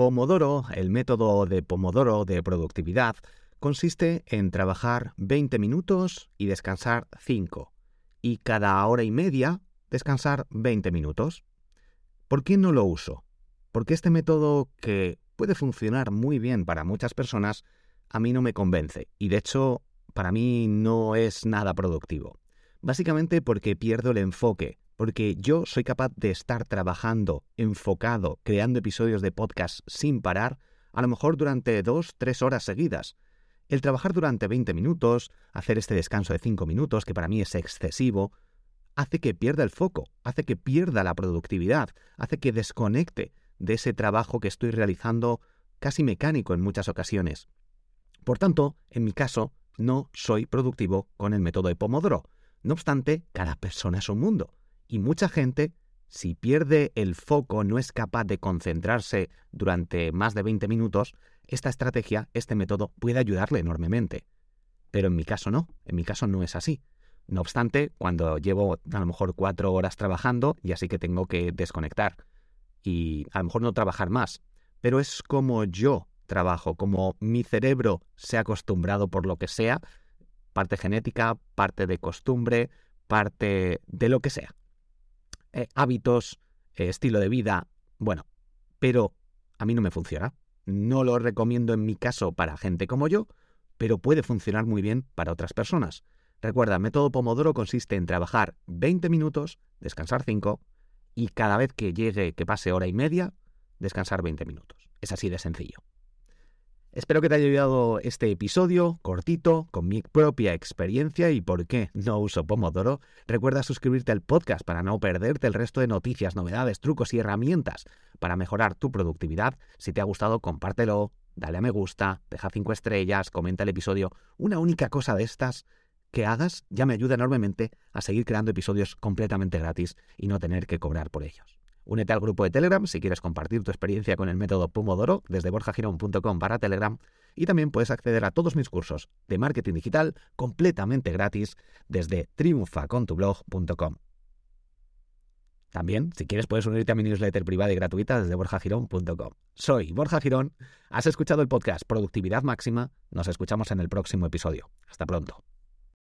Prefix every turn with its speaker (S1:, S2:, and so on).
S1: Pomodoro, el método de Pomodoro de productividad, consiste en trabajar 20 minutos y descansar 5, y cada hora y media descansar 20 minutos. ¿Por qué no lo uso? Porque este método, que puede funcionar muy bien para muchas personas, a mí no me convence, y de hecho, para mí no es nada productivo. Básicamente porque pierdo el enfoque, porque yo soy capaz de estar trabajando, enfocado, creando episodios de podcast sin parar, a lo mejor durante dos, tres horas seguidas. El trabajar durante 20 minutos, hacer este descanso de 5 minutos, que para mí es excesivo, hace que pierda el foco, hace que pierda la productividad, hace que desconecte de ese trabajo que estoy realizando casi mecánico en muchas ocasiones. Por tanto, en mi caso, no soy productivo con el método de Pomodoro. No obstante, cada persona es un mundo. Y mucha gente, si pierde el foco, no es capaz de concentrarse durante más de 20 minutos, esta estrategia, este método puede ayudarle enormemente. Pero en mi caso no, en mi caso no es así. No obstante, cuando llevo a lo mejor cuatro horas trabajando, y así que tengo que desconectar y a lo mejor no trabajar más, pero es como yo trabajo, como mi cerebro se ha acostumbrado por lo que sea, parte genética, parte de costumbre, parte de lo que sea. Eh, hábitos, eh, estilo de vida, bueno, pero a mí no me funciona. No lo recomiendo en mi caso para gente como yo, pero puede funcionar muy bien para otras personas. Recuerda, método Pomodoro consiste en trabajar 20 minutos, descansar 5 y cada vez que llegue, que pase hora y media, descansar 20 minutos. Es así de sencillo. Espero que te haya ayudado este episodio cortito, con mi propia experiencia y por qué no uso Pomodoro. Recuerda suscribirte al podcast para no perderte el resto de noticias, novedades, trucos y herramientas para mejorar tu productividad. Si te ha gustado, compártelo, dale a me gusta, deja 5 estrellas, comenta el episodio. Una única cosa de estas que hagas ya me ayuda enormemente a seguir creando episodios completamente gratis y no tener que cobrar por ellos. Únete al grupo de Telegram si quieres compartir tu experiencia con el método Pomodoro desde borjagirón.com para Telegram y también puedes acceder a todos mis cursos de marketing digital completamente gratis desde triunfacontublog.com. También, si quieres, puedes unirte a mi newsletter privada y gratuita desde borjagirón.com. Soy Borja Girón, has escuchado el podcast Productividad Máxima, nos escuchamos en el próximo episodio. Hasta pronto.